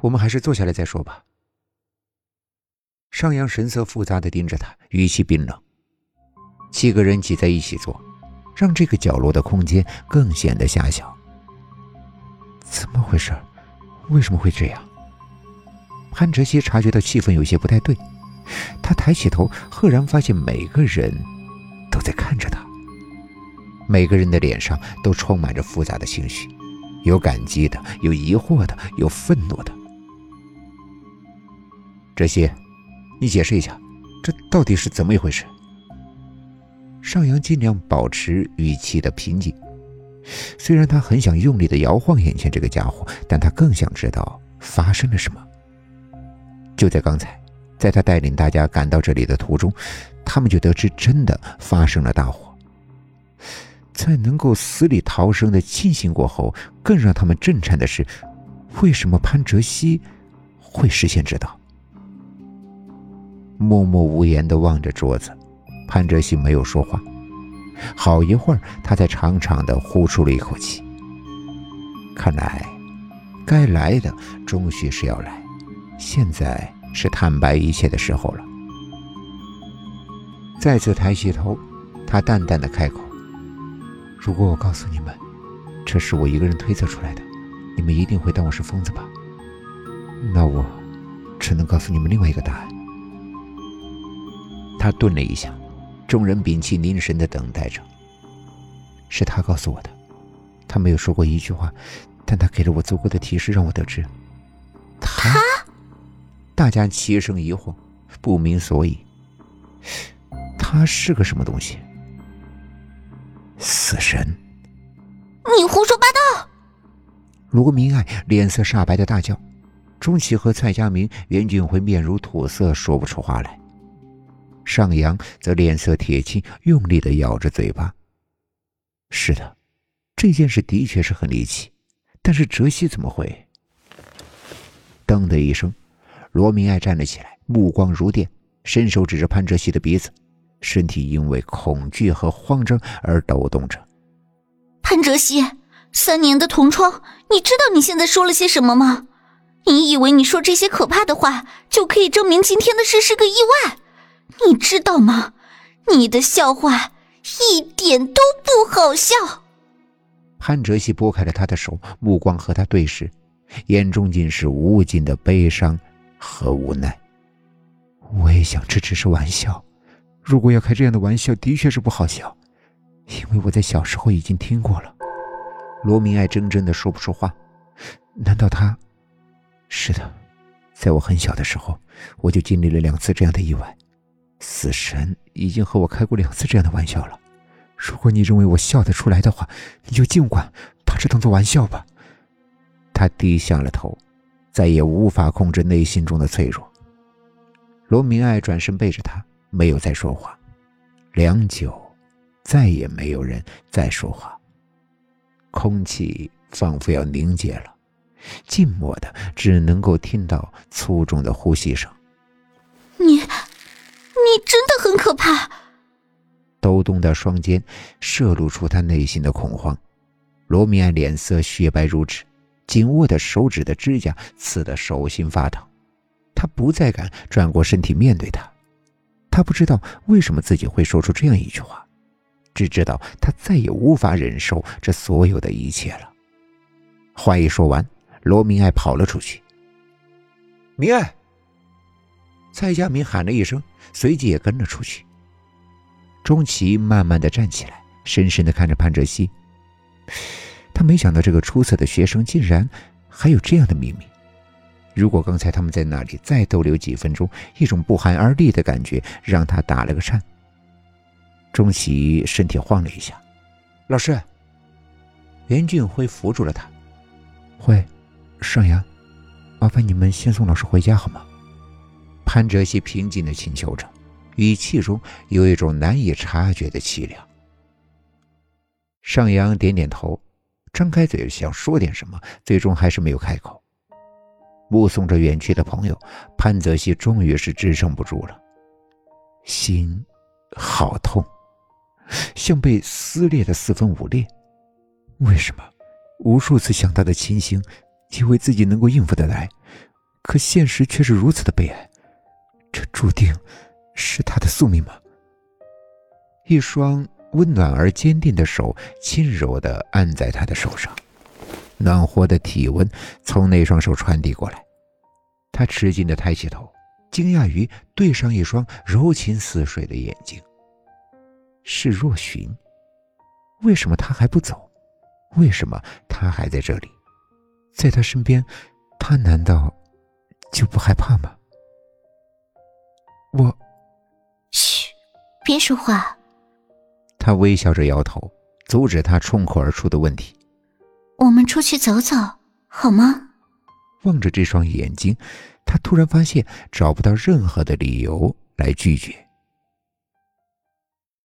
我们还是坐下来再说吧。尚阳神色复杂的盯着他，语气冰冷。七个人挤在一起坐，让这个角落的空间更显得狭小。怎么回事？为什么会这样？潘哲熙察觉到气氛有些不太对，他抬起头，赫然发现每个人都在看着他。每个人的脸上都充满着复杂的情绪，有感激的，有疑惑的，有愤怒的。哲熙，你解释一下，这到底是怎么一回事？尚阳尽量保持语气的平静，虽然他很想用力的摇晃眼前这个家伙，但他更想知道发生了什么。就在刚才，在他带领大家赶到这里的途中，他们就得知真的发生了大火。在能够死里逃生的庆幸过后，更让他们震颤的是，为什么潘哲熙会事先知道？默默无言的望着桌子，潘哲熙没有说话。好一会儿，他才长长的呼出了一口气。看来，该来的终须是要来，现在是坦白一切的时候了。再次抬起头，他淡淡的开口。如果我告诉你们，这是我一个人推测出来的，你们一定会当我是疯子吧？那我只能告诉你们另外一个答案。他顿了一下，众人屏气凝神的等待着。是他告诉我的，他没有说过一句话，但他给了我足够的提示，让我得知。他？大家齐声疑惑，不明所以。他是个什么东西？死神！你胡说八道！罗明爱脸色煞白的大叫，钟启和蔡佳明、袁俊辉面如土色，说不出话来。上扬则脸色铁青，用力的咬着嘴巴。是的，这件事的确是很离奇，但是哲熙怎么会？噔的一声，罗明爱站了起来，目光如电，伸手指着潘哲熙的鼻子。身体因为恐惧和慌张而抖动着。潘哲熙，三年的同窗，你知道你现在说了些什么吗？你以为你说这些可怕的话就可以证明今天的事是个意外？你知道吗？你的笑话一点都不好笑。潘哲熙拨开了他的手，目光和他对视，眼中尽是无尽的悲伤和无奈。我也想，这只是玩笑。如果要开这样的玩笑，的确是不好笑，因为我在小时候已经听过了。罗明爱怔怔的说不出话。难道他？是的，在我很小的时候，我就经历了两次这样的意外。死神已经和我开过两次这样的玩笑了。如果你认为我笑得出来的话，你就尽管把这当做玩笑吧。他低下了头，再也无法控制内心中的脆弱。罗明爱转身背着他。没有再说话，良久，再也没有人再说话。空气仿佛要凝结了，静默的，只能够听到粗重的呼吸声。真的很可怕。抖动的双肩射露出他内心的恐慌。罗密安脸色雪白如纸，紧握的手指的指甲刺得手心发疼。他不再敢转过身体面对他。他不知道为什么自己会说出这样一句话，只知道他再也无法忍受这所有的一切了。话一说完，罗明爱跑了出去。明爱，蔡佳明喊了一声，随即也跟了出去。钟琪慢慢的站起来，深深的看着潘哲熙。他没想到这个出色的学生竟然还有这样的秘密。如果刚才他们在那里再逗留几分钟，一种不寒而栗的感觉让他打了个颤。钟琪身体晃了一下，老师。袁俊辉扶住了他。会，尚阳，麻烦你们先送老师回家好吗？潘哲熙平静的请求着，语气中有一种难以察觉的凄凉。尚阳点点头，张开嘴想说点什么，最终还是没有开口。目送着远去的朋友，潘泽熙终于是支撑不住了，心好痛，像被撕裂的四分五裂。为什么？无数次想他的情形，以为自己能够应付得来，可现实却是如此的悲哀，这注定是他的宿命吗？一双温暖而坚定的手轻柔的按在他的手上，暖和的体温从那双手传递过来。他吃惊的抬起头，惊讶于对上一双柔情似水的眼睛。是若寻，为什么他还不走？为什么他还在这里？在他身边，他难道就不害怕吗？我，嘘，别说话。他微笑着摇头，阻止他冲口而出的问题。我们出去走走，好吗？望着这双眼睛，他突然发现找不到任何的理由来拒绝。